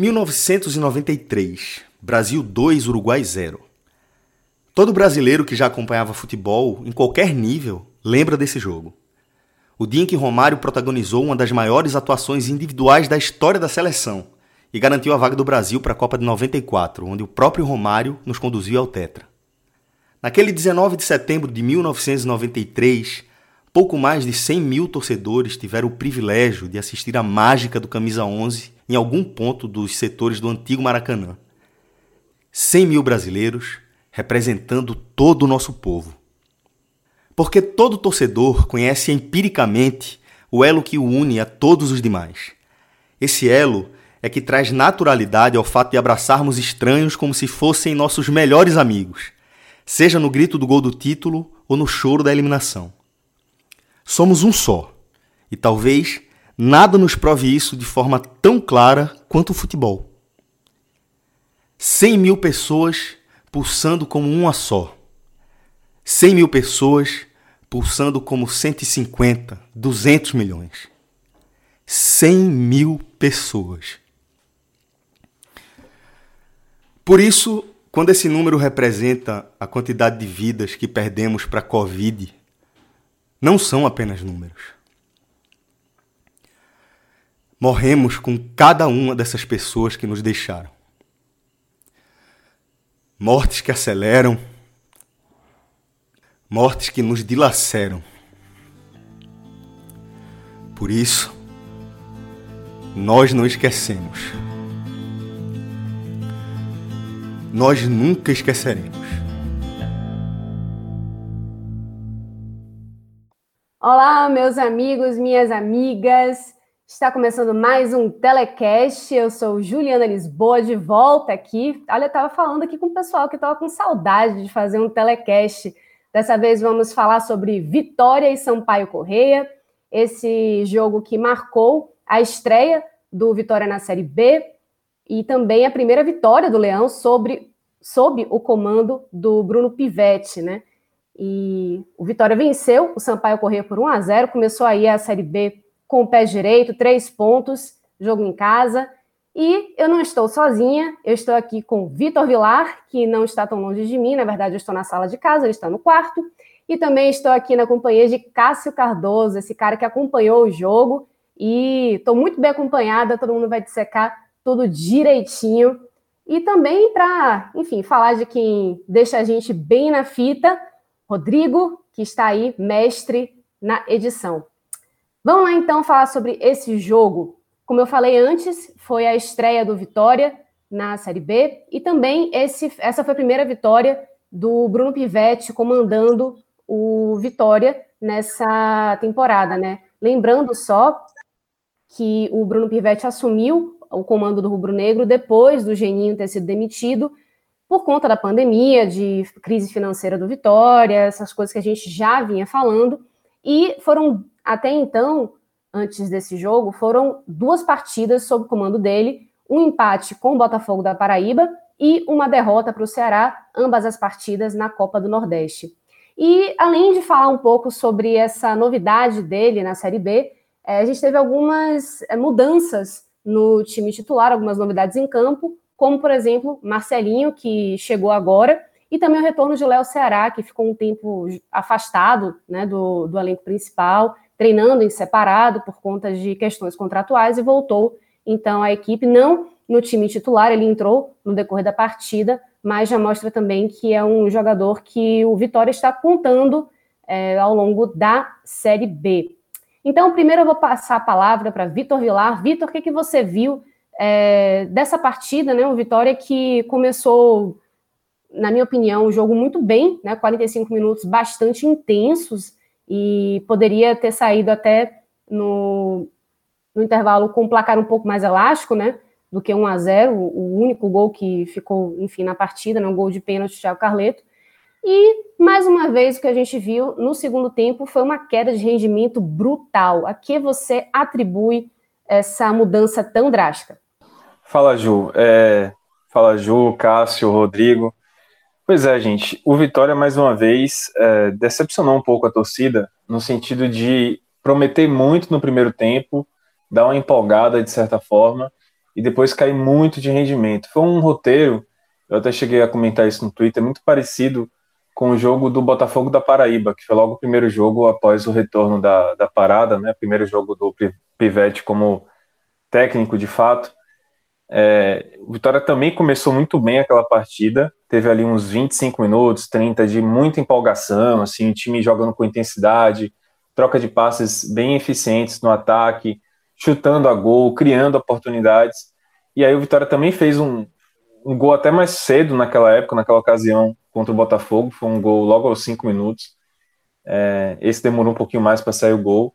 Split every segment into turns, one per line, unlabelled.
1993, Brasil 2, Uruguai 0. Todo brasileiro que já acompanhava futebol, em qualquer nível, lembra desse jogo. O dia em que Romário protagonizou uma das maiores atuações individuais da história da seleção e garantiu a vaga do Brasil para a Copa de 94, onde o próprio Romário nos conduziu ao Tetra. Naquele 19 de setembro de 1993, pouco mais de 100 mil torcedores tiveram o privilégio de assistir à mágica do Camisa 11 em algum ponto dos setores do antigo Maracanã. 100 mil brasileiros representando todo o nosso povo. Porque todo torcedor conhece empiricamente o elo que o une a todos os demais. Esse elo é que traz naturalidade ao fato de abraçarmos estranhos como se fossem nossos melhores amigos, seja no grito do gol do título ou no choro da eliminação. Somos um só, e talvez Nada nos prove isso de forma tão clara quanto o futebol. 100 mil pessoas pulsando como uma só. 100 mil pessoas pulsando como 150, 200 milhões. 100 mil pessoas. Por isso, quando esse número representa a quantidade de vidas que perdemos para a Covid, não são apenas números morremos com cada uma dessas pessoas que nos deixaram. Mortes que aceleram, mortes que nos dilaceram. Por isso, nós não esquecemos. Nós nunca esqueceremos.
Olá, meus amigos, minhas amigas. Está começando mais um telecast. Eu sou Juliana Lisboa, de volta aqui. Olha, eu estava falando aqui com o pessoal que estava com saudade de fazer um telecast. Dessa vez vamos falar sobre Vitória e Sampaio Correia, esse jogo que marcou a estreia do Vitória na Série B e também a primeira vitória do Leão sobre, sob o comando do Bruno Pivetti, né? E o Vitória venceu o Sampaio Correia por 1 a 0, começou aí a Série B com o pé direito, três pontos, jogo em casa. E eu não estou sozinha, eu estou aqui com Vitor Vilar, que não está tão longe de mim, na verdade eu estou na sala de casa, ele está no quarto. E também estou aqui na companhia de Cássio Cardoso, esse cara que acompanhou o jogo. E estou muito bem acompanhada, todo mundo vai dissecar tudo direitinho. E também para, enfim, falar de quem deixa a gente bem na fita, Rodrigo, que está aí, mestre na edição. Vamos lá então falar sobre esse jogo. Como eu falei antes, foi a estreia do Vitória na Série B e também esse, essa foi a primeira vitória do Bruno Pivetti comandando o Vitória nessa temporada, né? Lembrando só que o Bruno Pivetti assumiu o comando do Rubro Negro depois do Geninho ter sido demitido por conta da pandemia, de crise financeira do Vitória, essas coisas que a gente já vinha falando, e foram até então, antes desse jogo, foram duas partidas sob o comando dele, um empate com o Botafogo da Paraíba e uma derrota para o Ceará, ambas as partidas na Copa do Nordeste. E além de falar um pouco sobre essa novidade dele na Série B, é, a gente teve algumas é, mudanças no time titular, algumas novidades em campo, como por exemplo Marcelinho, que chegou agora, e também o retorno de Léo Ceará, que ficou um tempo afastado né, do, do elenco principal, treinando em separado por conta de questões contratuais e voltou então a equipe não no time titular, ele entrou no decorrer da partida, mas já mostra também que é um jogador que o Vitória está contando é, ao longo da Série B. Então, primeiro eu vou passar a palavra para Vitor Vilar. Vitor, o que, que você viu é, dessa partida, né? O Vitória que começou, na minha opinião, o jogo muito bem, né? 45 minutos bastante intensos, e poderia ter saído até no, no intervalo com um placar um pouco mais elástico, né? Do que 1 a 0 o único gol que ficou, enfim, na partida, né, um gol de pênalti do Thiago Carleto. E, mais uma vez, o que a gente viu no segundo tempo foi uma queda de rendimento brutal. A que você atribui essa mudança tão drástica?
Fala, Ju. É... Fala, Ju, Cássio, Rodrigo. Pois é, gente. O Vitória, mais uma vez, é... decepcionou um pouco a torcida, no sentido de prometer muito no primeiro tempo, dar uma empolgada de certa forma, e depois cair muito de rendimento. Foi um roteiro, eu até cheguei a comentar isso no Twitter, muito parecido com o jogo do Botafogo da Paraíba, que foi logo o primeiro jogo após o retorno da, da parada, né? Primeiro jogo do Pivete como técnico de fato. É, o Vitória também começou muito bem aquela partida, teve ali uns 25 minutos, 30 de muita empolgação, assim, o time jogando com intensidade, troca de passes bem eficientes no ataque, chutando a gol, criando oportunidades. E aí o Vitória também fez um, um gol até mais cedo naquela época, naquela ocasião, contra o Botafogo, foi um gol logo aos cinco minutos. É, esse demorou um pouquinho mais para sair o gol.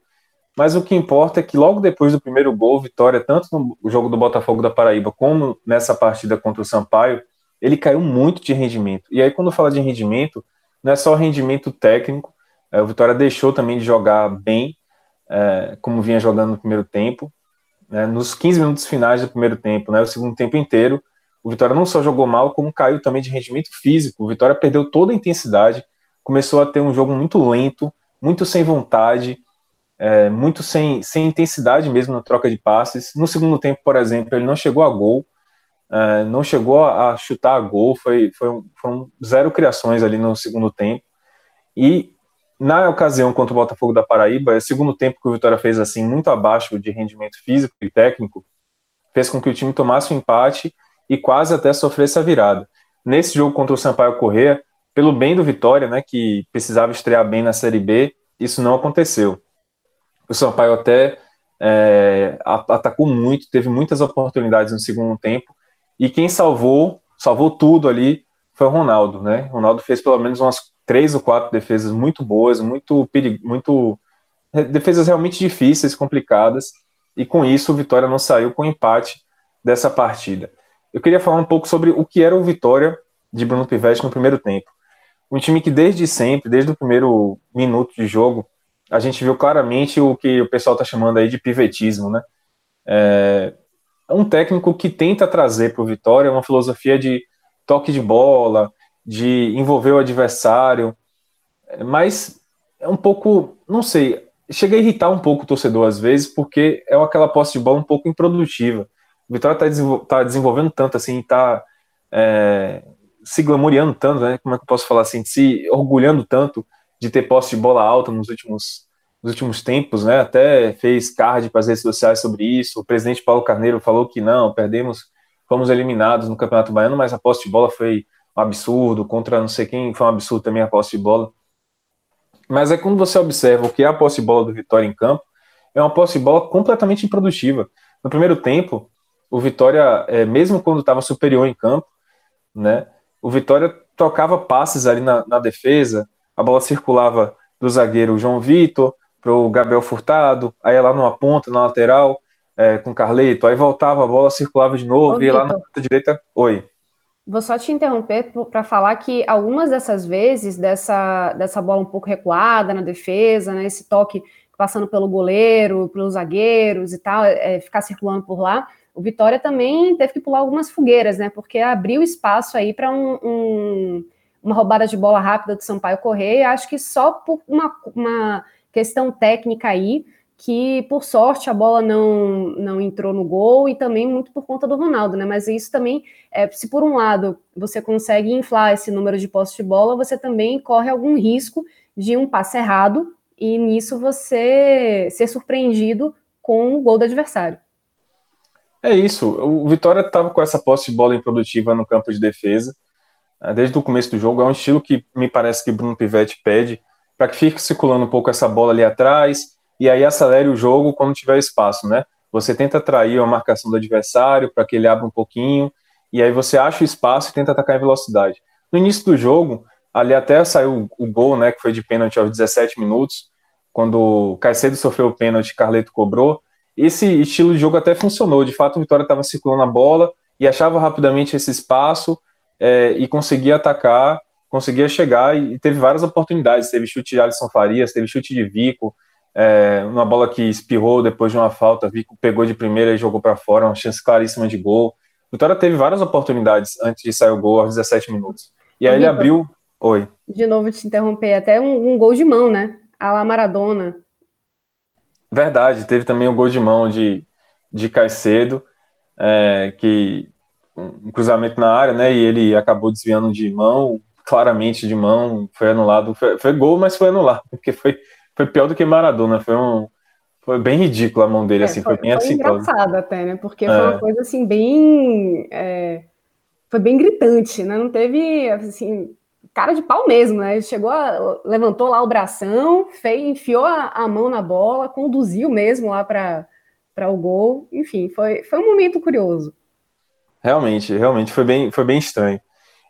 Mas o que importa é que logo depois do primeiro gol, Vitória, tanto no jogo do Botafogo da Paraíba como nessa partida contra o Sampaio, ele caiu muito de rendimento. E aí, quando fala de rendimento, não é só rendimento técnico, é, o Vitória deixou também de jogar bem, é, como vinha jogando no primeiro tempo. Né, nos 15 minutos finais do primeiro tempo, né, o segundo tempo inteiro, o Vitória não só jogou mal, como caiu também de rendimento físico. O Vitória perdeu toda a intensidade, começou a ter um jogo muito lento, muito sem vontade, é, muito sem, sem intensidade mesmo na troca de passes. No segundo tempo, por exemplo, ele não chegou a gol, é, não chegou a chutar a gol, foi, foi um, foram zero criações ali no segundo tempo. E na ocasião contra o Botafogo da Paraíba, é o segundo tempo que o Vitória fez assim muito abaixo de rendimento físico e técnico, fez com que o time tomasse o um empate e quase até sofrer essa virada. Nesse jogo contra o Sampaio Corrêa, pelo bem do Vitória, né, que precisava estrear bem na Série B, isso não aconteceu. O Sampaio até é, atacou muito, teve muitas oportunidades no segundo tempo, e quem salvou, salvou tudo ali, foi o Ronaldo, né? O Ronaldo fez pelo menos umas três ou quatro defesas muito boas, muito, muito defesas realmente difíceis, complicadas, e com isso o Vitória não saiu com empate dessa partida eu queria falar um pouco sobre o que era o Vitória de Bruno Pivetti no primeiro tempo. Um time que desde sempre, desde o primeiro minuto de jogo, a gente viu claramente o que o pessoal está chamando aí de pivetismo, né? É um técnico que tenta trazer para o Vitória uma filosofia de toque de bola, de envolver o adversário, mas é um pouco, não sei, chega a irritar um pouco o torcedor às vezes, porque é aquela posse de bola um pouco improdutiva. O Vitória está desenvol tá desenvolvendo tanto, assim, está é, se glamoureando tanto, né? Como é que eu posso falar assim? Se orgulhando tanto de ter posse de bola alta nos últimos, nos últimos tempos, né? Até fez card para as redes sociais sobre isso. O presidente Paulo Carneiro falou que não, perdemos, fomos eliminados no Campeonato Baiano, mas a posse de bola foi um absurdo, contra não sei quem foi um absurdo também a posse de bola. Mas é quando você observa o que é a posse de bola do Vitória em campo, é uma posse de bola completamente improdutiva. No primeiro tempo, o Vitória, é, mesmo quando estava superior em campo, né, o Vitória tocava passes ali na, na defesa, a bola circulava do zagueiro João Vitor para o Gabriel Furtado, aí lá numa ponta, na lateral, é, com Carleto, aí voltava, a bola circulava de novo, Ô, e lá na ponta direita, oi.
Vou só te interromper para falar que algumas dessas vezes, dessa, dessa bola um pouco recuada na defesa, né, esse toque passando pelo goleiro, pelos zagueiros e tal, é, ficar circulando por lá, o Vitória também teve que pular algumas fogueiras, né? Porque abriu espaço aí para um, um, uma roubada de bola rápida do Sampaio Correia. Acho que só por uma, uma questão técnica aí, que por sorte a bola não, não entrou no gol e também muito por conta do Ronaldo, né? Mas isso também, é, se por um lado você consegue inflar esse número de postos de bola, você também corre algum risco de um passe errado e nisso você ser surpreendido com o gol do adversário.
É isso. O Vitória estava com essa posse de bola improdutiva no campo de defesa né, desde o começo do jogo. É um estilo que me parece que Bruno Pivetti pede para que fique circulando um pouco essa bola ali atrás e aí acelere o jogo quando tiver espaço, né? Você tenta atrair a marcação do adversário para que ele abra um pouquinho e aí você acha o espaço e tenta atacar em velocidade. No início do jogo, ali até saiu o gol, né, que foi de pênalti aos 17 minutos, quando o Caicedo sofreu o pênalti, Carleto cobrou, esse estilo de jogo até funcionou. De fato, o Vitória estava circulando a bola e achava rapidamente esse espaço é, e conseguia atacar, conseguia chegar e teve várias oportunidades. Teve chute de Alisson Farias, teve chute de Vico, é, uma bola que espirrou depois de uma falta, Vico pegou de primeira e jogou para fora, uma chance claríssima de gol. Vitória teve várias oportunidades antes de sair o gol aos 17 minutos. E aí ele abriu. Oi.
De novo te interromper, até um, um gol de mão, né? A la Maradona.
Verdade, teve também o gol de mão de, de Caicedo, é, que um cruzamento na área, né? E ele acabou desviando de mão, claramente de mão, foi anulado. Foi, foi gol, mas foi anulado, porque foi, foi pior do que Maradona. Foi um, foi bem ridículo a mão dele, é, assim, foi, foi bem
assim. Foi engraçado até, né? Porque foi uma é. coisa assim, bem. É, foi bem gritante, né? Não teve assim. Cara de pau mesmo, né? Ele chegou, a, levantou lá o bração, fez, enfiou a, a mão na bola, conduziu mesmo lá para o gol. Enfim, foi, foi um momento curioso.
Realmente, realmente foi bem, foi bem estranho.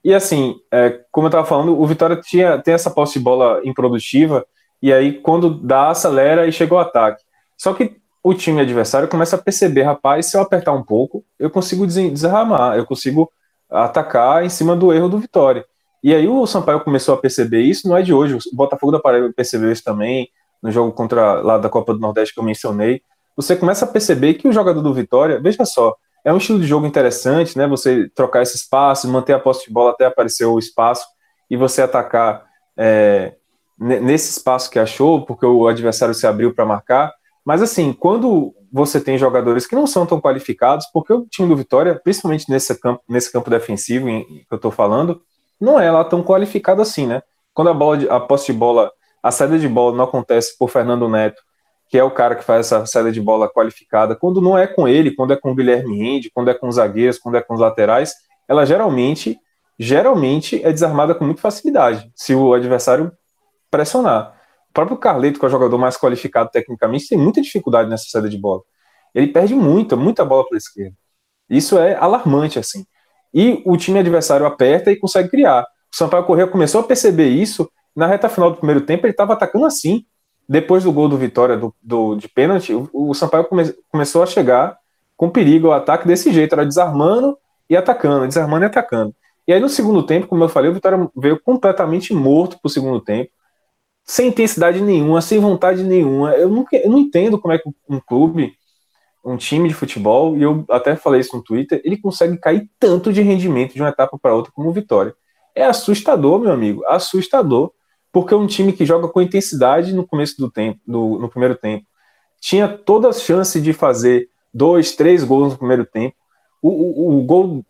E assim, é, como eu estava falando, o Vitória tinha, tem essa posse de bola improdutiva, e aí quando dá, acelera e chega o ataque. Só que o time adversário começa a perceber, rapaz, se eu apertar um pouco, eu consigo desarmar, eu consigo atacar em cima do erro do Vitória. E aí o Sampaio começou a perceber isso, não é de hoje, o Botafogo da Paraíba percebeu isso também, no jogo contra lá da Copa do Nordeste que eu mencionei. Você começa a perceber que o jogador do Vitória, veja só, é um estilo de jogo interessante, né? Você trocar esse espaço, manter a posse de bola até aparecer o espaço e você atacar é, nesse espaço que achou, porque o adversário se abriu para marcar. Mas assim, quando você tem jogadores que não são tão qualificados, porque o time do Vitória, principalmente nesse campo, nesse campo defensivo em, que eu estou falando, não é lá tão qualificado assim, né? Quando a bola, a posse de bola, a saída de bola não acontece por Fernando Neto que é o cara que faz essa saída de bola qualificada, quando não é com ele, quando é com o Guilherme Rende, quando é com os zagueiros, quando é com os laterais, ela geralmente, geralmente é desarmada com muita facilidade, se o adversário pressionar. O próprio Carleto, que é o jogador mais qualificado tecnicamente, tem muita dificuldade nessa saída de bola. Ele perde muita, muita bola para a esquerda. Isso é alarmante, assim. E o time adversário aperta e consegue criar. O Sampaio Corrêa começou a perceber isso. Na reta final do primeiro tempo, ele estava atacando assim depois do gol do Vitória do, do de pênalti, o, o Sampaio come, começou a chegar com perigo ao ataque desse jeito, era desarmando e atacando, desarmando e atacando. E aí no segundo tempo, como eu falei, o Vitória veio completamente morto pro segundo tempo, sem intensidade nenhuma, sem vontade nenhuma. Eu, nunca, eu não entendo como é que um clube, um time de futebol, e eu até falei isso no Twitter, ele consegue cair tanto de rendimento de uma etapa para outra como o Vitória. É assustador, meu amigo, assustador porque é um time que joga com intensidade no começo do tempo, no, primeiro tempo. Tinha toda a chance de fazer dois, três gols no primeiro tempo. O, o, o gol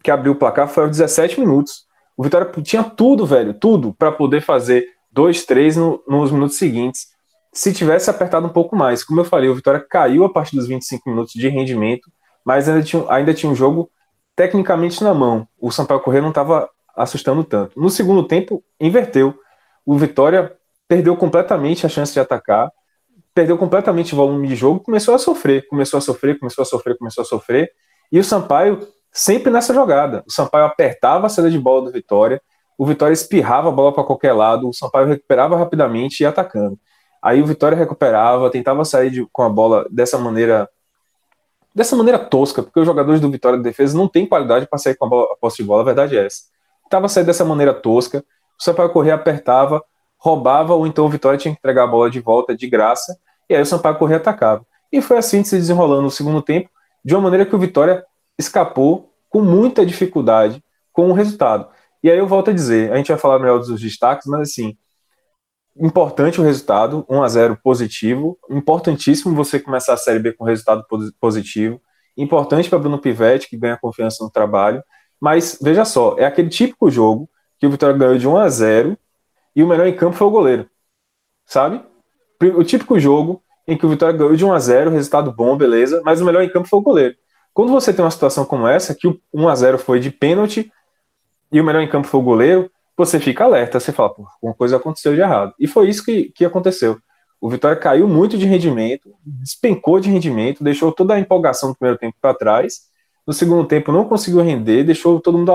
que abriu o placar foi aos 17 minutos. O Vitória tinha tudo, velho, tudo para poder fazer dois, três no, nos minutos seguintes. Se tivesse apertado um pouco mais, como eu falei, o Vitória caiu a partir dos 25 minutos de rendimento, mas ainda tinha, ainda tinha um jogo tecnicamente na mão. O Sampaio Corrêa não estava assustando tanto. No segundo tempo, inverteu o Vitória perdeu completamente a chance de atacar, perdeu completamente o volume de jogo, começou a sofrer, começou a sofrer, começou a sofrer, começou a sofrer, e o Sampaio sempre nessa jogada. O Sampaio apertava a saída de bola do Vitória, o Vitória espirrava a bola para qualquer lado, o Sampaio recuperava rapidamente e atacando. Aí o Vitória recuperava, tentava sair de, com a bola dessa maneira dessa maneira tosca, porque os jogadores do Vitória de defesa não têm qualidade para sair com a, bola, a posse de bola, a verdade é essa. Tentava sair dessa maneira tosca, o Sampaio Corrêa apertava, roubava, ou então o Vitória tinha que entregar a bola de volta de graça, e aí o Sampaio Corrêa atacava. E foi assim se desenrolando no segundo tempo, de uma maneira que o Vitória escapou com muita dificuldade com o resultado. E aí eu volto a dizer, a gente vai falar melhor dos destaques, mas assim, importante o resultado, 1 a 0 positivo, importantíssimo você começar a Série B com resultado positivo, importante para Bruno Pivetti, que ganha confiança no trabalho, mas veja só, é aquele típico jogo que o Vitória ganhou de 1 a 0 e o melhor em campo foi o goleiro. Sabe? O típico jogo em que o Vitória ganhou de 1 a 0 resultado bom, beleza, mas o melhor em campo foi o goleiro. Quando você tem uma situação como essa, que o 1 a 0 foi de pênalti e o melhor em campo foi o goleiro, você fica alerta, você fala, pô, alguma coisa aconteceu de errado. E foi isso que, que aconteceu. O Vitória caiu muito de rendimento, despencou de rendimento, deixou toda a empolgação do primeiro tempo para trás. No segundo tempo não conseguiu render, deixou todo mundo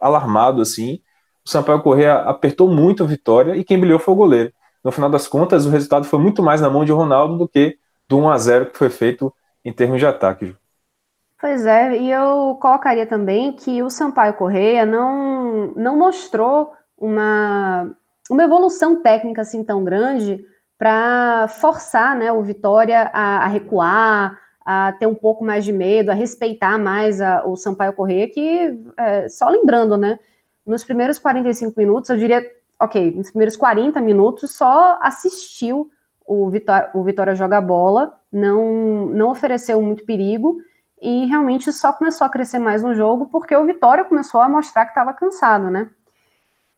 alarmado assim o Sampaio Correa apertou muito a vitória e quem brilhou foi o goleiro. No final das contas, o resultado foi muito mais na mão de Ronaldo do que do 1 a 0 que foi feito em termos de ataque.
Pois é, e eu colocaria também que o Sampaio Correia não, não mostrou uma, uma evolução técnica assim tão grande para forçar né, o Vitória a, a, recuar, a ter um pouco mais de medo, a respeitar mais a, o Sampaio Correia, que, é, só lembrando, né, nos primeiros 45 minutos, eu diria, ok, nos primeiros 40 minutos só assistiu o Vitória, o Vitória jogar bola, não, não ofereceu muito perigo, e realmente só começou a crescer mais no jogo porque o Vitória começou a mostrar que estava cansado, né?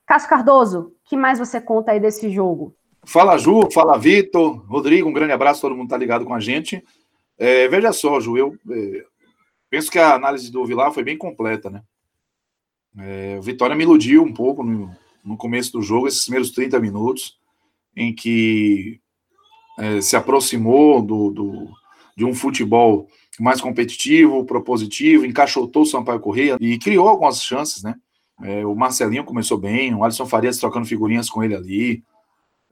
Cássio Cardoso, que mais você conta aí desse jogo?
Fala, Ju, fala, Vitor, Rodrigo, um grande abraço, todo mundo tá ligado com a gente. É, veja só, Ju, eu é, penso que a análise do Vilar foi bem completa, né? É, o Vitória me iludiu um pouco no, no, começo do jogo, esses primeiros 30 minutos, em que é, se aproximou do, do, de um futebol mais competitivo, propositivo, encaixotou o Sampaio Correia e criou algumas chances, né? É, o Marcelinho começou bem, o Alisson Farias trocando figurinhas com ele ali.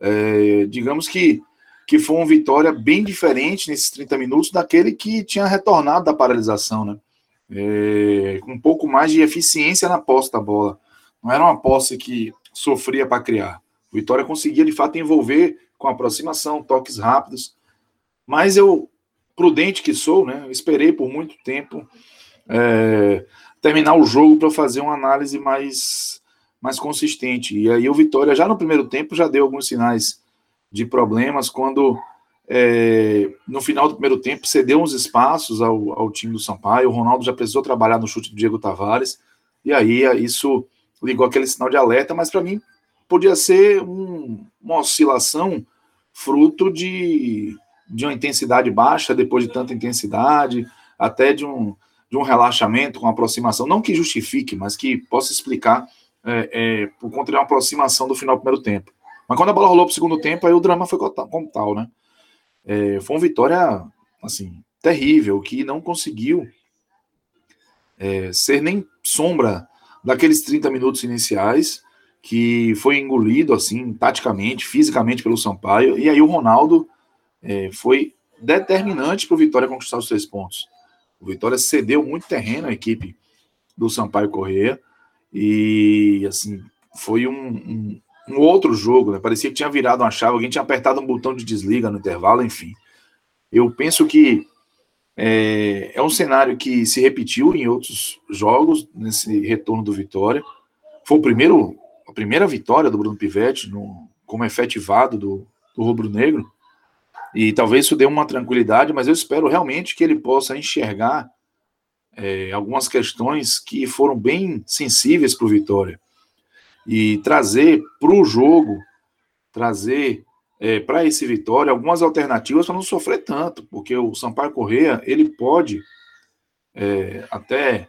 É, digamos que, que foi uma vitória bem diferente nesses 30 minutos daquele que tinha retornado da paralisação, né? É, com um pouco mais de eficiência na posse da bola. Não era uma posse que sofria para criar. O Vitória conseguia de fato envolver com aproximação, toques rápidos. Mas eu, prudente que sou, né? Esperei por muito tempo é, terminar o jogo para fazer uma análise mais, mais consistente. E aí o Vitória, já no primeiro tempo, já deu alguns sinais de problemas quando é, no final do primeiro tempo cedeu uns espaços ao, ao time do Sampaio. O Ronaldo já precisou trabalhar no chute do Diego Tavares. E aí isso ligou aquele sinal de alerta, mas para mim podia ser um, uma oscilação fruto de, de uma intensidade baixa depois de tanta intensidade, até de um, de um relaxamento com aproximação, não que justifique, mas que possa explicar é, é, por conta de uma aproximação do final do primeiro tempo. Mas quando a bola rolou para o segundo tempo, aí o drama foi como tal, né? É, foi uma vitória, assim, terrível, que não conseguiu é, ser nem sombra daqueles 30 minutos iniciais, que foi engolido, assim, taticamente, fisicamente pelo Sampaio, e aí o Ronaldo é, foi determinante para o Vitória conquistar os três pontos. O Vitória cedeu muito terreno à equipe do Sampaio Correia e assim foi um, um, um, outro jogo, né? Parecia que tinha virado uma chave, alguém tinha apertado um botão de desliga no intervalo, enfim. Eu penso que é, é um cenário que se repetiu em outros jogos nesse retorno do Vitória. Foi o primeiro, a primeira vitória do Bruno Pivetti no, como efetivado do, do Rubro Negro. E talvez isso dê uma tranquilidade, mas eu espero realmente que ele possa enxergar é, algumas questões que foram bem sensíveis para o Vitória e trazer para o jogo, trazer é, para esse Vitória algumas alternativas para não sofrer tanto, porque o Sampaio Correia ele pode é, até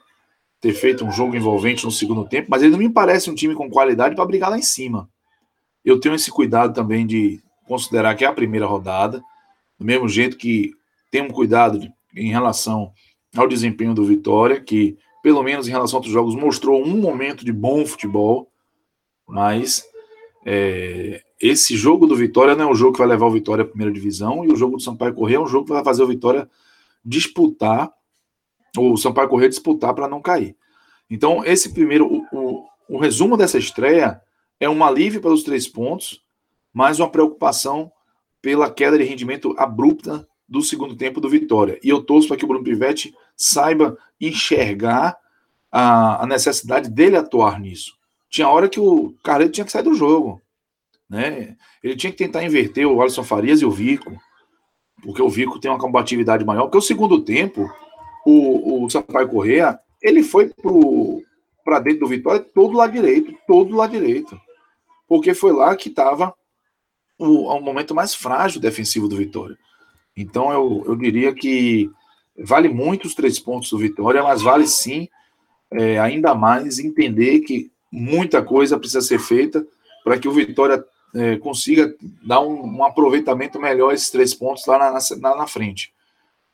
ter feito um jogo envolvente no segundo tempo, mas ele não me parece um time com qualidade para brigar lá em cima. Eu tenho esse cuidado também de considerar que é a primeira rodada do mesmo jeito que temos cuidado de, em relação ao desempenho do Vitória, que pelo menos em relação a outros jogos mostrou um momento de bom futebol, mas é, esse jogo do Vitória não é um jogo que vai levar o Vitória à primeira divisão, e o jogo do Sampaio Corrêa é um jogo que vai fazer o Vitória disputar, ou o Sampaio Corrêa disputar para não cair. Então, esse primeiro, o, o, o resumo dessa estreia é um alívio pelos três pontos, mas uma preocupação pela queda de rendimento abrupta do segundo tempo do Vitória. E eu torço para que o Bruno Pivetti saiba enxergar a, a, necessidade dele atuar nisso. Tinha hora que o Carleto tinha que sair do jogo. Né? Ele tinha que tentar inverter o Alisson Farias e o Vico, porque o Vico tem uma combatividade maior. Porque o segundo tempo, o, o Sampaio Correa, ele foi para dentro do Vitória todo lado direito, todo lado direito. Porque foi lá que estava o, ao momento mais frágil defensivo do Vitória. Então eu, eu diria que vale muito os três pontos do Vitória, mas vale sim é, ainda mais entender que muita coisa precisa ser feita para que o Vitória é, consiga dar um, um, aproveitamento melhor esses três pontos lá na, na, na frente.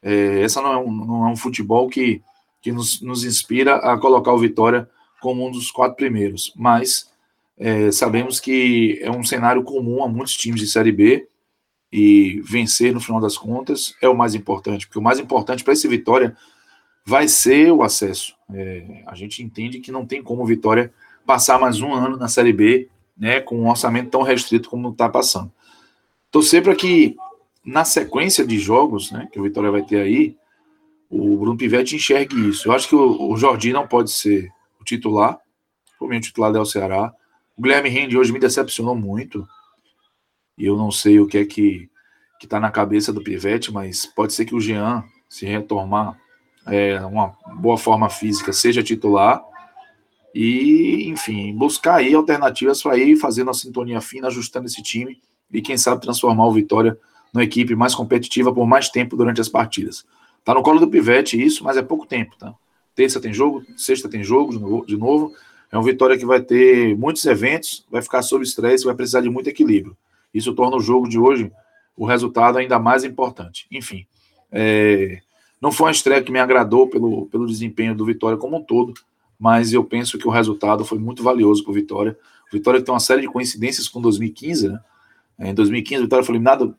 É, essa não é, um, não é um futebol que, que nos, nos inspira a colocar o Vitória como um dos quatro primeiros, mas é, sabemos que é um cenário comum a muitos times de Série B e vencer no final das contas é o mais importante, porque o mais importante para esse Vitória vai ser o acesso. É, a gente entende que não tem como Vitória passar mais um ano na Série B, né, com um orçamento tão restrito como está passando. Torcer para que na sequência de jogos, né, que o Vitória vai ter aí, o Bruno Pivetti enxergue isso. Eu acho que o, o Jordi não pode ser o titular, provavelmente o titular é o Ceará. O Guilherme Rende hoje me decepcionou muito. E eu não sei o que é que que está na cabeça do Pivete, mas pode ser que o Jean, se retomar é, uma boa forma física, seja titular e, enfim, buscar aí alternativas para ir fazendo a sintonia fina, ajustando esse time e, quem sabe, transformar o Vitória numa equipe mais competitiva por mais tempo durante as partidas. Tá no colo do Pivete isso, mas é pouco tempo, tá? Terça tem jogo, sexta tem jogo de novo. É um Vitória que vai ter muitos eventos, vai ficar sob estresse, vai precisar de muito equilíbrio. Isso torna o jogo de hoje o resultado ainda mais importante. Enfim, é, não foi uma estreia que me agradou pelo, pelo desempenho do Vitória como um todo, mas eu penso que o resultado foi muito valioso para o Vitória. O Vitória tem uma série de coincidências com 2015, né? Em 2015, o Vitória foi eliminado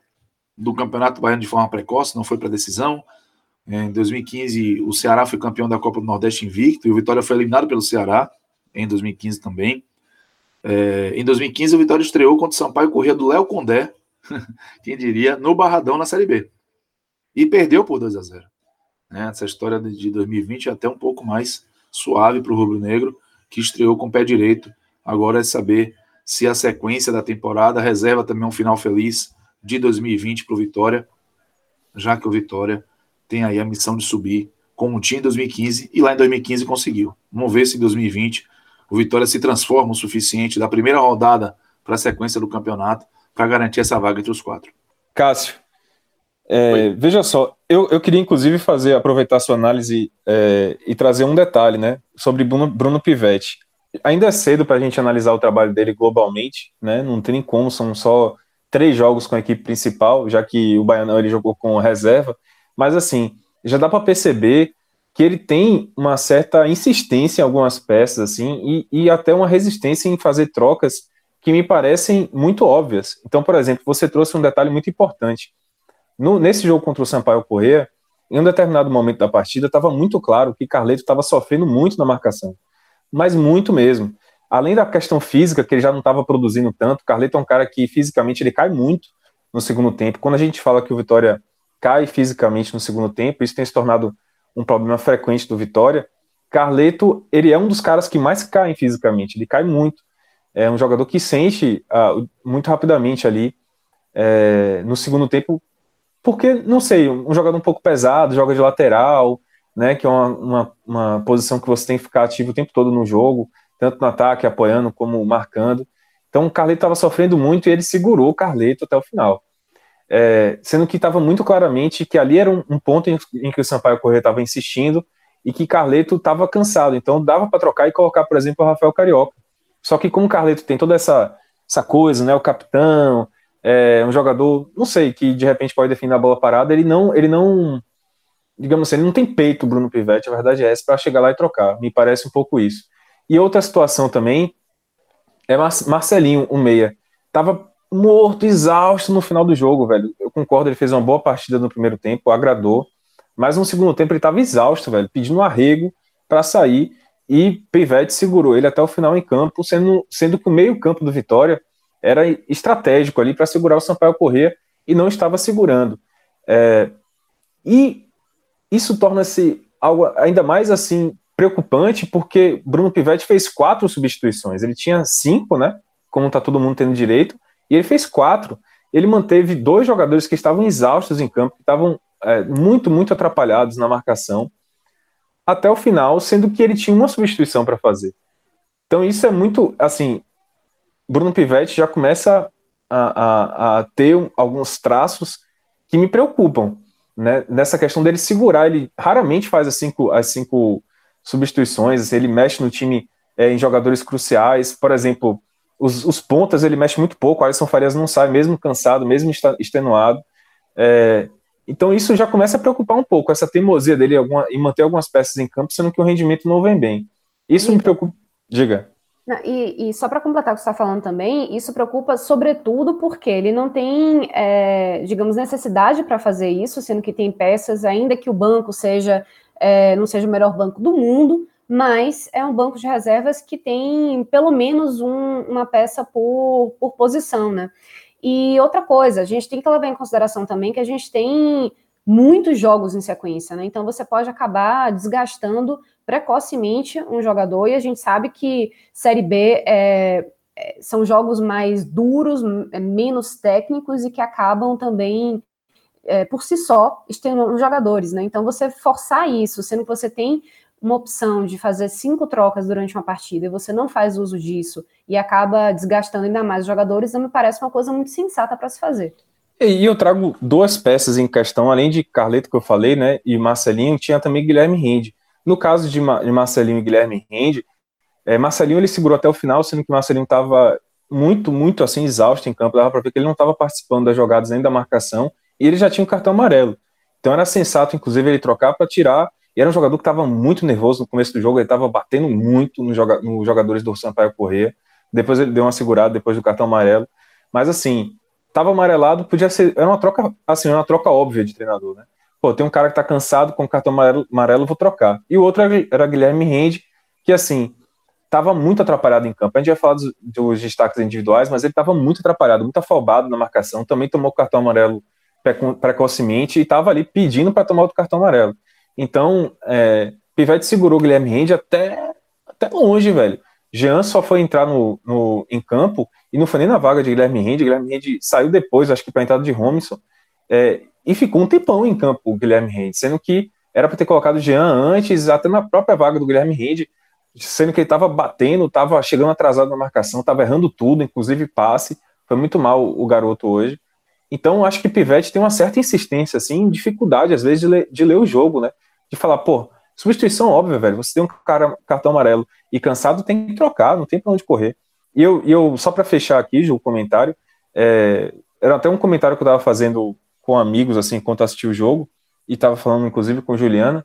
do Campeonato Baiano de forma precoce, não foi para decisão. Em 2015, o Ceará foi campeão da Copa do Nordeste invicto e o Vitória foi eliminado pelo Ceará em 2015 também. É, em 2015, o Vitória estreou contra o Sampaio Corrêa do Léo Condé, quem diria, no Barradão na Série B. E perdeu por 2 a 0 né? Essa história de 2020 é até um pouco mais suave para o Rubro Negro, que estreou com o pé direito. Agora é saber se a sequência da temporada reserva também um final feliz de 2020 para o Vitória, já que o Vitória tem aí a missão de subir como tinha em 2015 e lá em 2015 conseguiu. Vamos ver se em 2020 o Vitória se transforma o suficiente da primeira rodada para a sequência do campeonato para garantir essa vaga entre os quatro.
Cássio, é, veja só, eu, eu queria inclusive fazer, aproveitar a sua análise é, e trazer um detalhe né, sobre Bruno, Bruno Pivetti. Ainda é cedo para a gente analisar o trabalho dele globalmente, né? Não tem como, são só três jogos com a equipe principal, já que o Baianão ele jogou com reserva. Mas assim, já dá para perceber que ele tem uma certa insistência em algumas peças, assim, e, e até uma resistência em fazer trocas que me parecem muito óbvias. Então, por exemplo, você trouxe um detalhe muito importante. No, nesse jogo contra o Sampaio Corrêa, em um determinado momento da partida, estava muito claro que Carleto estava sofrendo muito na marcação. Mas muito mesmo. Além da questão física, que ele já não estava produzindo tanto, Carleto é um cara que fisicamente ele cai muito no segundo tempo. Quando a gente fala que o Vitória cai fisicamente no segundo tempo, isso tem se tornado um problema frequente do Vitória. Carleto, ele é um dos caras que mais caem fisicamente, ele cai muito é um jogador que sente uh, muito rapidamente ali é, no segundo tempo, porque, não sei, um jogador um pouco pesado, joga de lateral, né, que é uma, uma, uma, posição que você tem que ficar ativo o tempo todo no jogo, tanto no ataque, apoiando, como marcando. Então o Carleto estava sofrendo muito e ele segurou o Carleto até o final. É, sendo que estava muito claramente que ali era um, um ponto em, em, que o Sampaio Corrêa estava insistindo e que Carleto estava cansado. Então dava para trocar e colocar, por exemplo, o Rafael Carioca só que como o Carleto tem toda essa, essa coisa, né? O capitão, é um jogador, não sei, que de repente pode definir a bola parada, ele não, ele não, digamos assim, ele não tem peito, Bruno Pivetti, a verdade é essa, para chegar lá e trocar. Me parece um pouco isso. E outra situação também é Marcelinho, o meia. Tava morto, exausto no final do jogo, velho. Eu concordo, ele fez uma boa partida no primeiro tempo, agradou. Mas no segundo tempo ele tava exausto, velho, pedindo arrego para sair e Pivete segurou ele até o final em campo, sendo, sendo que o meio-campo do Vitória era estratégico ali para segurar o Sampaio Corrêa e não estava segurando. É, e isso torna-se algo ainda mais assim preocupante, porque Bruno Pivete fez quatro substituições. Ele tinha cinco, né? Como está todo mundo tendo direito, e ele fez quatro. Ele manteve dois jogadores que estavam exaustos em campo, que estavam é, muito, muito atrapalhados na marcação até o final, sendo que ele tinha uma substituição para fazer. Então isso é muito, assim, Bruno Pivetti já começa a, a, a, ter alguns traços que me preocupam, né? Nessa questão dele segurar, ele raramente faz as cinco, as cinco substituições, ele mexe no time é, em jogadores cruciais, por exemplo, os, os, pontas ele mexe muito pouco, o Alisson Farias não sai, mesmo cansado, mesmo extenuado, é, então isso já começa a preocupar um pouco, essa teimosia dele em manter algumas peças em campo, sendo que o rendimento não vem bem. Isso me preocupa. Diga.
E, e, só para completar o que você está falando também, isso preocupa sobretudo porque ele não tem, é, digamos, necessidade para fazer isso, sendo que tem peças, ainda que o banco seja é, não seja o melhor banco do mundo, mas é um banco de reservas que tem pelo menos um, uma peça por, por posição, né? E outra coisa, a gente tem que levar em consideração também que a gente tem muitos jogos em sequência, né? Então você pode acabar desgastando precocemente um jogador, e a gente sabe que Série B é, é, são jogos mais duros, é, menos técnicos e que acabam também, é, por si só, estendo os jogadores, né? Então você forçar isso, sendo que você tem uma opção de fazer cinco trocas durante uma partida e você não faz uso disso e acaba desgastando ainda mais os jogadores, não me parece uma coisa muito sensata para se fazer.
E eu trago duas peças em questão, além de Carleto que eu falei, né, e Marcelinho, tinha também Guilherme Rende. No caso de, Marcelinho e Guilherme Rende, é, Marcelinho ele segurou até o final, sendo que Marcelinho estava muito, muito assim, exausto em campo, dava para ver que ele não estava participando das jogadas nem da marcação, e ele já tinha um cartão amarelo. Então era sensato, inclusive, ele trocar para tirar e era um jogador que estava muito nervoso no começo do jogo, ele estava batendo muito nos joga no jogadores do Sampaio Corrêa. Depois ele deu uma segurada depois do cartão amarelo. Mas assim, estava amarelado, podia ser. Era uma troca, assim, uma troca óbvia de treinador, né? Pô, tem um cara que está cansado com cartão amarelo, amarelo, vou trocar. E o outro era Guilherme Rende, que assim, estava muito atrapalhado em campo. A gente vai falar dos, dos destaques individuais, mas ele estava muito atrapalhado, muito afobado na marcação, também tomou o cartão amarelo precocemente e estava ali pedindo para tomar outro cartão amarelo. Então, é, Pivete segurou o Guilherme Rende até, até longe, velho. Jean só foi entrar no, no, em campo e não foi nem na vaga de Guilherme Rende. Guilherme Rende saiu depois, acho que para entrada de Romisson, é, e ficou um tempão em campo o Guilherme Rende, sendo que era para ter colocado o Jean antes, até na própria vaga do Guilherme Rende, sendo que ele estava batendo, estava chegando atrasado na marcação, estava errando tudo, inclusive passe. Foi muito mal o garoto hoje. Então, acho que Pivete tem uma certa insistência, assim, dificuldade, às vezes, de ler, de ler o jogo, né? de falar, pô, substituição óbvia, velho. Você tem um cara, cartão amarelo e cansado, tem que trocar, não tem pra onde correr. E eu, eu só para fechar aqui, Ju, o comentário, é, era até um comentário que eu tava fazendo com amigos, assim, enquanto assisti o jogo, e tava falando, inclusive, com Juliana.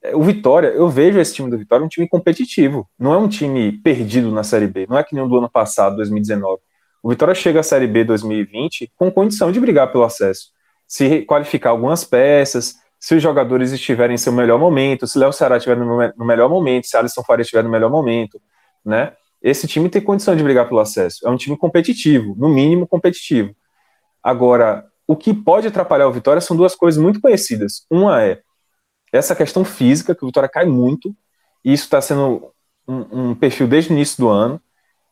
É, o Vitória, eu vejo esse time do Vitória um time competitivo, não é um time perdido na Série B, não é que nem o do ano passado, 2019. O Vitória chega à Série B 2020 com condição de brigar pelo acesso, se qualificar algumas peças, se os jogadores estiverem em seu melhor momento, se Léo Ceará estiver no melhor momento, se Alisson Faria estiver no melhor momento, né? Esse time tem condição de brigar pelo acesso. É um time competitivo, no mínimo competitivo. Agora, o que pode atrapalhar o Vitória são duas coisas muito conhecidas. Uma é essa questão física, que o Vitória cai muito, e isso está sendo um, um, perfil desde o início do ano.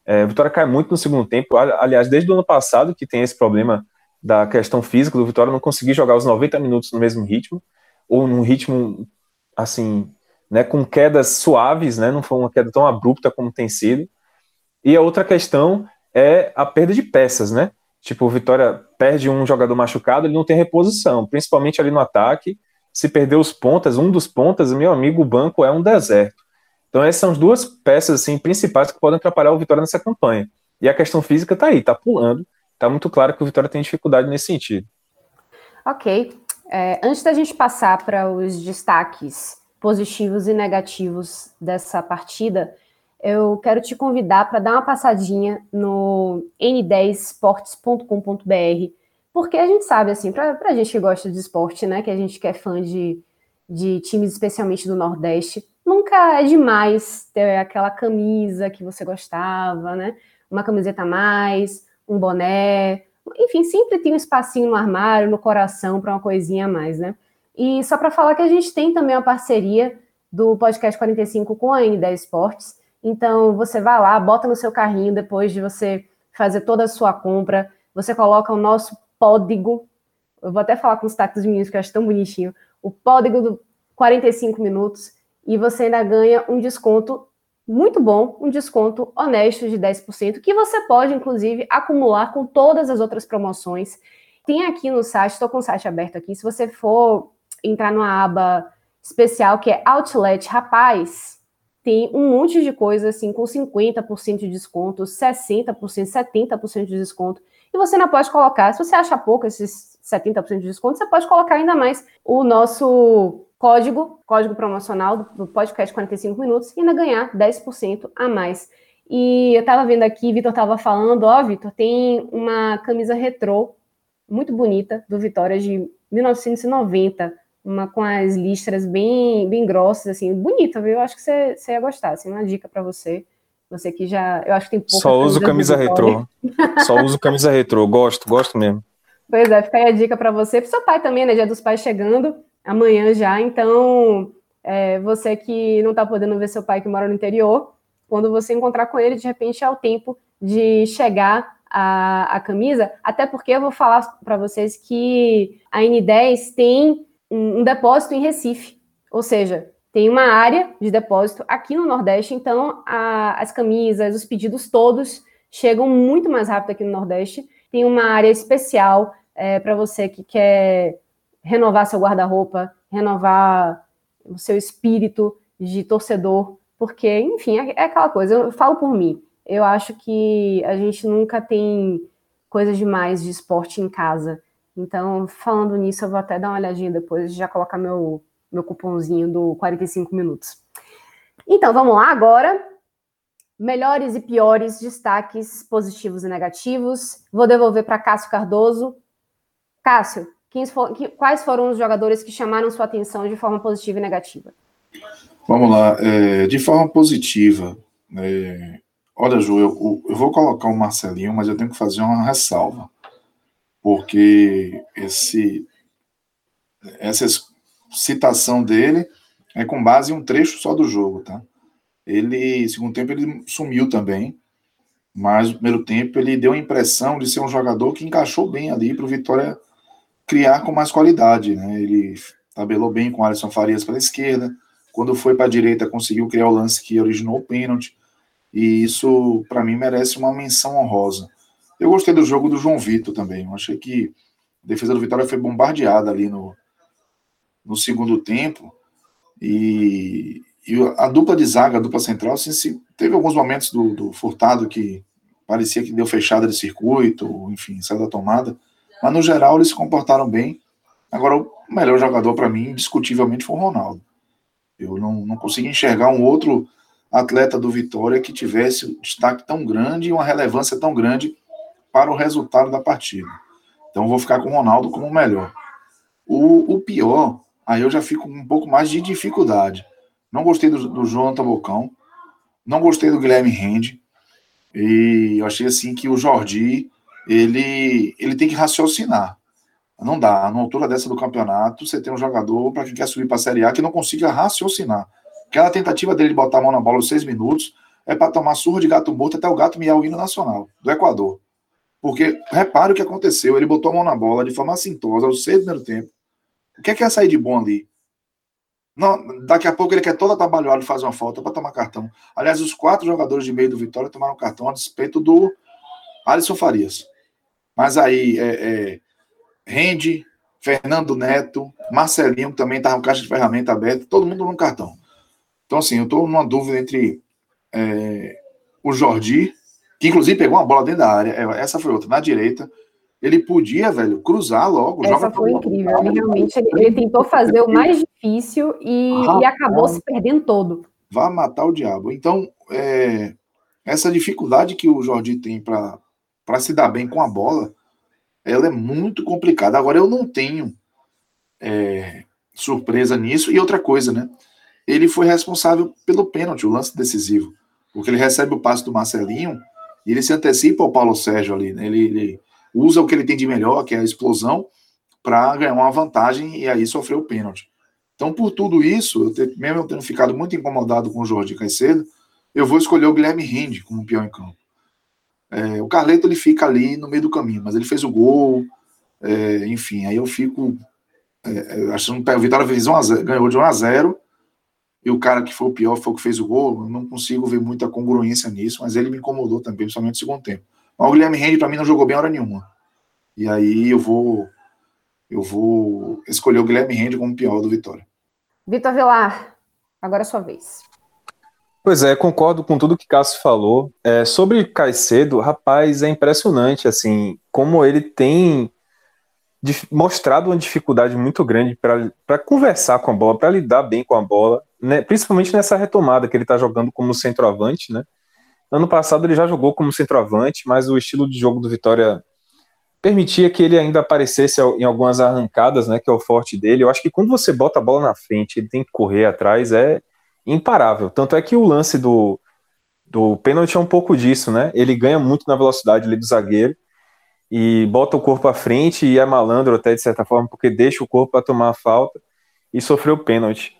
É, o Vitória cai muito no segundo tempo. Aliás, desde o ano passado que tem esse problema da questão física do Vitória não conseguir jogar os 90 minutos no mesmo ritmo ou num ritmo assim, né, com quedas suaves, né, não foi uma queda tão abrupta como tem sido. E a outra questão é a perda de peças, né? Tipo, o Vitória perde um jogador machucado, ele não tem reposição, principalmente ali no ataque. Se perder os pontas, um dos pontas, meu amigo, o banco é um deserto. Então essas são as duas peças assim principais que podem atrapalhar o Vitória nessa campanha. E a questão física tá aí, tá pulando. Tá muito claro que o Vitória tem dificuldade nesse sentido.
Ok. É, antes da gente passar para os destaques positivos e negativos dessa partida, eu quero te convidar para dar uma passadinha no n10sports.com.br, porque a gente sabe, assim, para a gente que gosta de esporte, né, que a gente que é fã de, de times especialmente do Nordeste, nunca é demais ter aquela camisa que você gostava, né, uma camiseta a mais, um boné, enfim, sempre tem um espacinho no armário, no coração, para uma coisinha a mais, né? E só para falar que a gente tem também uma parceria do Podcast 45 com a N10 Esportes. Então, você vai lá, bota no seu carrinho, depois de você fazer toda a sua compra, você coloca o nosso código, eu vou até falar com os tactos meninos, que eu acho tão bonitinho, o código do 45 minutos, e você ainda ganha um desconto muito bom, um desconto honesto de 10%, que você pode, inclusive, acumular com todas as outras promoções. Tem aqui no site, estou com o site aberto aqui, se você for entrar numa aba especial que é Outlet, rapaz, tem um monte de coisa assim com 50% de desconto, 60%, 70% de desconto. E você ainda pode colocar, se você acha pouco esses 70% de desconto, você pode colocar ainda mais o nosso código, código promocional do podcast 45 minutos e ainda ganhar 10% a mais. E eu estava vendo aqui, Vitor estava falando, ó, Vitor, tem uma camisa retrô muito bonita do Vitória de 1990, uma com as listras bem, bem grossas, assim, bonita, viu? Eu acho que você, você ia gostar, assim, uma dica para você. Você que já, eu acho que tem pouca
Só uso camisa retrô. Só uso camisa retrô, gosto, gosto mesmo.
Pois é, fica aí a dica para você, para seu pai também, né? Dia dos pais chegando amanhã já, então é, você que não está podendo ver seu pai que mora no interior, quando você encontrar com ele, de repente é o tempo de chegar a, a camisa, até porque eu vou falar para vocês que a N10 tem um, um depósito em Recife, ou seja, tem uma área de depósito aqui no Nordeste, então a, as camisas, os pedidos todos chegam muito mais rápido aqui no Nordeste. Tem uma área especial é, para você que quer renovar seu guarda-roupa, renovar o seu espírito de torcedor, porque, enfim, é, é aquela coisa. Eu falo por mim. Eu acho que a gente nunca tem coisas demais de esporte em casa. Então, falando nisso, eu vou até dar uma olhadinha depois, já colocar meu, meu cupomzinho do 45 minutos. Então, vamos lá agora. Melhores e piores destaques positivos e negativos. Vou devolver para Cássio Cardoso. Cássio, for, quais foram os jogadores que chamaram sua atenção de forma positiva e negativa?
Vamos lá. É, de forma positiva, é, Olha, Ju, eu, eu, vou colocar o Marcelinho, mas eu tenho que fazer uma ressalva. Porque esse, essa citação dele é com base em um trecho só do jogo, tá? Ele, segundo tempo, ele sumiu também. Mas no primeiro tempo ele deu a impressão de ser um jogador que encaixou bem ali para o Vitória criar com mais qualidade, né? Ele tabelou bem com o Alisson Farias pela esquerda. Quando foi para a direita, conseguiu criar o lance que originou o pênalti e isso, para mim, merece uma menção honrosa. Eu gostei do jogo do João Vitor também. Eu achei que a defesa do Vitória foi bombardeada ali no, no segundo tempo. E, e a dupla de zaga, a dupla central, assim, se, teve alguns momentos do, do, Furtado que parecia que deu fechada de circuito, enfim, saiu da tomada. Mas no geral eles se comportaram bem. Agora, o melhor jogador para mim, indiscutivelmente, foi o Ronaldo. Eu não, não consigo enxergar um outro atleta do Vitória que tivesse um destaque tão grande e uma relevância tão grande para o resultado da partida. Então vou ficar com o Ronaldo como o melhor. O, o pior, aí eu já fico com um pouco mais de dificuldade. Não gostei do, do João Tabocão, não gostei do Guilherme Rende, e eu achei assim que o Jordi, ele, ele tem que raciocinar. Não dá, na altura dessa do campeonato, você tem um jogador para quem quer subir para a Série A que não consiga raciocinar. Aquela tentativa dele de botar a mão na bola aos seis minutos é para tomar surra de gato morto até o gato miar o hino nacional do Equador. Porque repare o que aconteceu. Ele botou a mão na bola de forma assintosa aos seis do primeiro tempo. O que é que ia sair de bom ali? Não, daqui a pouco ele quer todo atabalhado fazer uma falta para tomar cartão. Aliás, os quatro jogadores de meio do Vitória tomaram cartão a despeito do Alisson Farias. Mas aí é, é, Rende, Fernando Neto, Marcelinho, que também estava com caixa de ferramenta aberta, todo mundo no cartão. Então, assim, eu estou numa dúvida entre é, o Jordi, que inclusive pegou uma bola dentro da área, é, essa foi outra, na direita. Ele podia, velho, cruzar logo.
Essa foi incrível. Ele realmente ele, ele, tentou fazer o mais difícil e, e acabou se perdendo todo.
Vá matar o diabo. Então, é, essa dificuldade que o Jordi tem para se dar bem com a bola, ela é muito complicada. Agora, eu não tenho é, surpresa nisso. E outra coisa, né? ele foi responsável pelo pênalti, o lance decisivo. Porque ele recebe o passe do Marcelinho e ele se antecipa ao Paulo Sérgio ali. Né? Ele, ele, usa o que ele tem de melhor, que é a explosão, para ganhar uma vantagem e aí sofreu o pênalti. Então, por tudo isso, eu ter, mesmo eu tendo ficado muito incomodado com o Jorge Caicedo, eu vou escolher o Guilherme Rende como pior em campo. É, o Carleto ele fica ali no meio do caminho, mas ele fez o gol, é, enfim, aí eu fico é, é achando que o Vitória fez 1 a 0, ganhou de 1 a 0 e o cara que foi o pior foi o que fez o gol. Eu não consigo ver muita congruência nisso, mas ele me incomodou também, principalmente no segundo tempo. Mas o Guilherme Rende, para mim, não jogou bem hora nenhuma. E aí eu vou eu vou escolher o Guilherme Rende como pior do Vitória.
Vitor Vilar, agora é sua vez.
Pois é, concordo com tudo que Cássio falou. É, sobre Caicedo, rapaz, é impressionante, assim, como ele tem mostrado uma dificuldade muito grande para conversar com a bola, para lidar bem com a bola, né, principalmente nessa retomada que ele está jogando como centroavante, né? Ano passado ele já jogou como centroavante, mas o estilo de jogo do Vitória permitia que ele ainda aparecesse em algumas arrancadas, né, que é o forte dele. Eu acho que quando você bota a bola na frente, ele tem que correr atrás, é imparável. Tanto é que o lance do, do pênalti é um pouco disso, né? Ele ganha muito na velocidade ali do zagueiro e bota o corpo à frente e é malandro até de certa forma, porque deixa o corpo para tomar a falta e sofreu pênalti.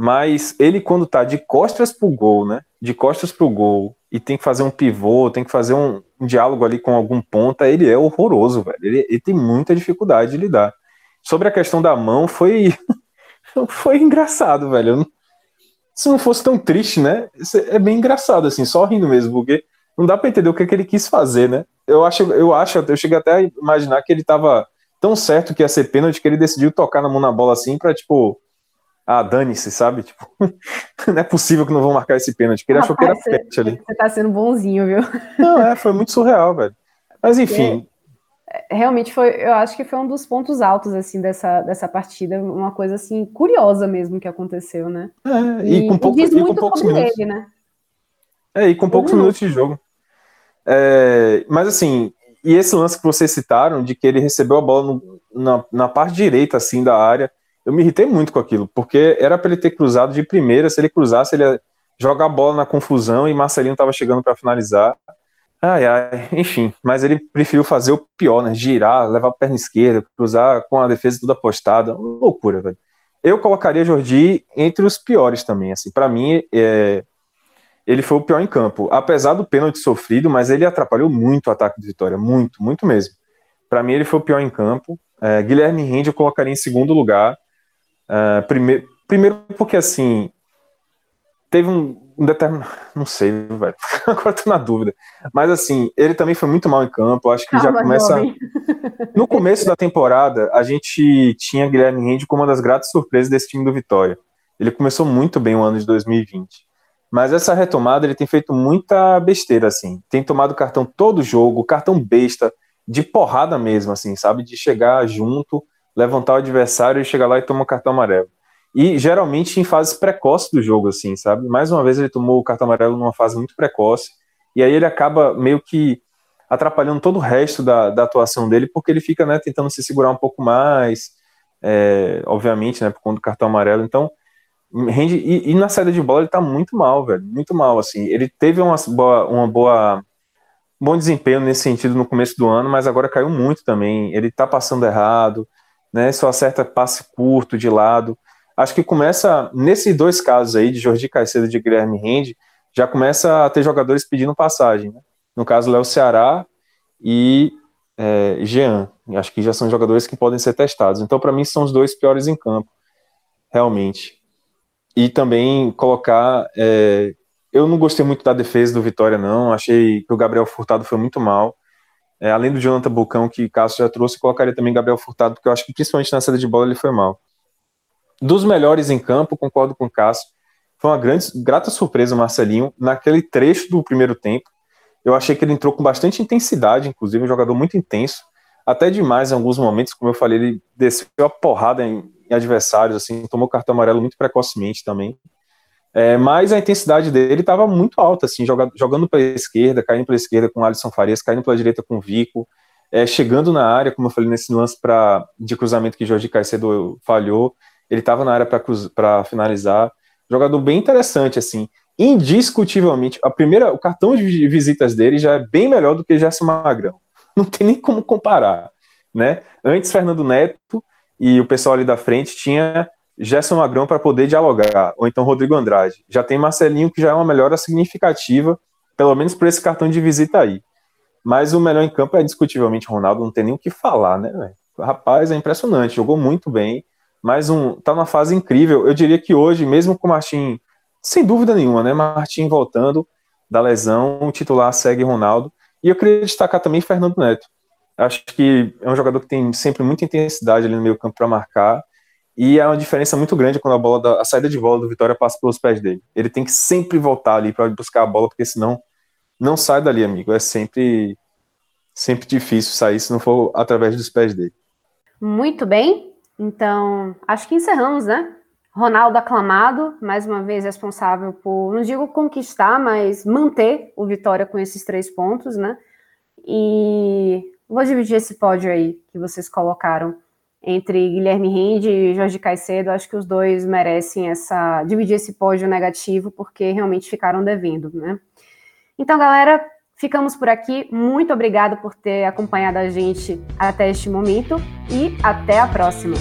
Mas ele, quando tá de costas pro gol, né? De costas pro gol, e tem que fazer um pivô, tem que fazer um, um diálogo ali com algum ponta, ele é horroroso, velho. Ele, ele, tem muita dificuldade de lidar. Sobre a questão da mão, foi. foi engraçado, velho. Se não fosse tão triste, né? É bem engraçado, assim, só rindo mesmo, porque não dá para entender o que, é que ele quis fazer, né? Eu acho, eu acho, eu cheguei até a imaginar que ele tava tão certo que ia ser pênalti que ele decidiu tocar na mão na bola assim pra, tipo, ah, dane-se, sabe? Tipo, não é possível que não vão marcar esse pênalti, porque ele Rapaz, achou que era pênalti ali.
Você tá sendo bonzinho, viu?
Não, é, foi muito surreal, velho. Mas enfim.
É, realmente foi, eu acho que foi um dos pontos altos, assim, dessa, dessa partida, uma coisa, assim, curiosa mesmo que aconteceu, né?
É, e, e com, pouco, e com poucos minutos. Ele, né? É, e com poucos uhum. minutos de jogo. É, mas assim, e esse lance que vocês citaram, de que ele recebeu a bola no, na, na parte direita, assim, da área, eu me irritei muito com aquilo, porque era para ele ter cruzado de primeira, se ele cruzasse, ele ia jogar a bola na confusão e Marcelinho estava chegando para finalizar. Ai, ai, enfim, mas ele preferiu fazer o pior, né? Girar, levar a perna esquerda, cruzar com a defesa toda apostada. Loucura, velho. Eu colocaria Jordi entre os piores também, assim. Para mim, é... ele foi o pior em campo. Apesar do pênalti sofrido, mas ele atrapalhou muito o ataque do Vitória, muito, muito mesmo. Para mim, ele foi o pior em campo. É, Guilherme Rende eu colocaria em segundo lugar. Uh, primeiro, primeiro porque assim teve um, um determinado. Não sei, velho. Agora tô na dúvida. Mas assim, ele também foi muito mal em campo. Acho que Calma, já começa. Jovem. No começo da temporada, a gente tinha Guilherme Rende como uma das gratas surpresas desse time do Vitória. Ele começou muito bem o ano de 2020. Mas essa retomada ele tem feito muita besteira, assim. Tem tomado cartão todo jogo, cartão besta, de porrada mesmo, assim, sabe? De chegar junto levantar o adversário e chegar lá e tomar cartão amarelo. E geralmente em fases precoces do jogo, assim, sabe? Mais uma vez ele tomou o cartão amarelo numa fase muito precoce, e aí ele acaba meio que atrapalhando todo o resto da, da atuação dele, porque ele fica, né, tentando se segurar um pouco mais, é, obviamente, né, por conta do cartão amarelo. Então, rende, e, e, na saída de bola ele tá muito mal, velho, muito mal, assim. Ele teve uma boa, uma boa bom desempenho nesse sentido no começo do ano, mas agora caiu muito também. Ele tá passando errado, né? Só acerta passe curto de lado. Acho que começa, nesses dois casos aí, de Jordi Caicedo e de Guilherme Rende, já começa a ter jogadores pedindo passagem. Né? No caso, Léo Ceará e é, Jean. Acho que já são jogadores que podem ser testados. Então, para mim, são os dois piores em campo, realmente. E também colocar. É, eu não gostei muito da defesa do Vitória, não. Achei que o Gabriel Furtado foi muito mal. É, além do Jonathan Bucão, que Cássio já trouxe, colocaria também Gabriel Furtado, porque eu acho que principalmente na saída de bola ele foi mal. Dos melhores em campo, concordo com o Cássio. Foi uma grande, grata surpresa o Marcelinho naquele trecho do primeiro tempo. Eu achei que ele entrou com bastante intensidade, inclusive um jogador muito intenso, até demais em alguns momentos, como eu falei, ele desceu a porrada em, em adversários, assim, tomou cartão amarelo muito precocemente também. É, mas a intensidade dele estava muito alta, assim, joga, jogando pela esquerda, caindo pela esquerda com Alisson Farias, caindo pela direita com Vico, é, chegando na área, como eu falei nesse lance pra, de cruzamento que Jorge Caicedo falhou, ele estava na área para finalizar. Jogador bem interessante, assim. Indiscutivelmente, a primeira, o cartão de visitas dele já é bem melhor do que Gerson Magrão. Não tem nem como comparar, né? Antes, Fernando Neto e o pessoal ali da frente tinha Gerson Magrão para poder dialogar, ou então Rodrigo Andrade. Já tem Marcelinho, que já é uma melhora significativa, pelo menos por esse cartão de visita aí. Mas o melhor em campo é discutivelmente Ronaldo, não tem nem o que falar, né, véio? Rapaz, é impressionante, jogou muito bem, mas um, tá numa fase incrível. Eu diria que hoje, mesmo com o Martim, sem dúvida nenhuma, né, Martim voltando da lesão, o titular segue Ronaldo. E eu queria destacar também Fernando Neto. Acho que é um jogador que tem sempre muita intensidade ali no meio campo para marcar e é uma diferença muito grande quando a bola da, a saída de bola do Vitória passa pelos pés dele. Ele tem que sempre voltar ali para buscar a bola, porque senão não sai dali, amigo. É sempre sempre difícil sair se não for através dos pés dele.
Muito bem. Então, acho que encerramos, né? Ronaldo aclamado, mais uma vez responsável por, não digo conquistar, mas manter o Vitória com esses três pontos, né? E vou dividir esse pódio aí que vocês colocaram entre Guilherme Rende e Jorge Caicedo. Acho que os dois merecem essa dividir esse pódio negativo, porque realmente ficaram devendo, né? Então, galera, ficamos por aqui. Muito obrigada por ter acompanhado a gente até este momento e até a próxima.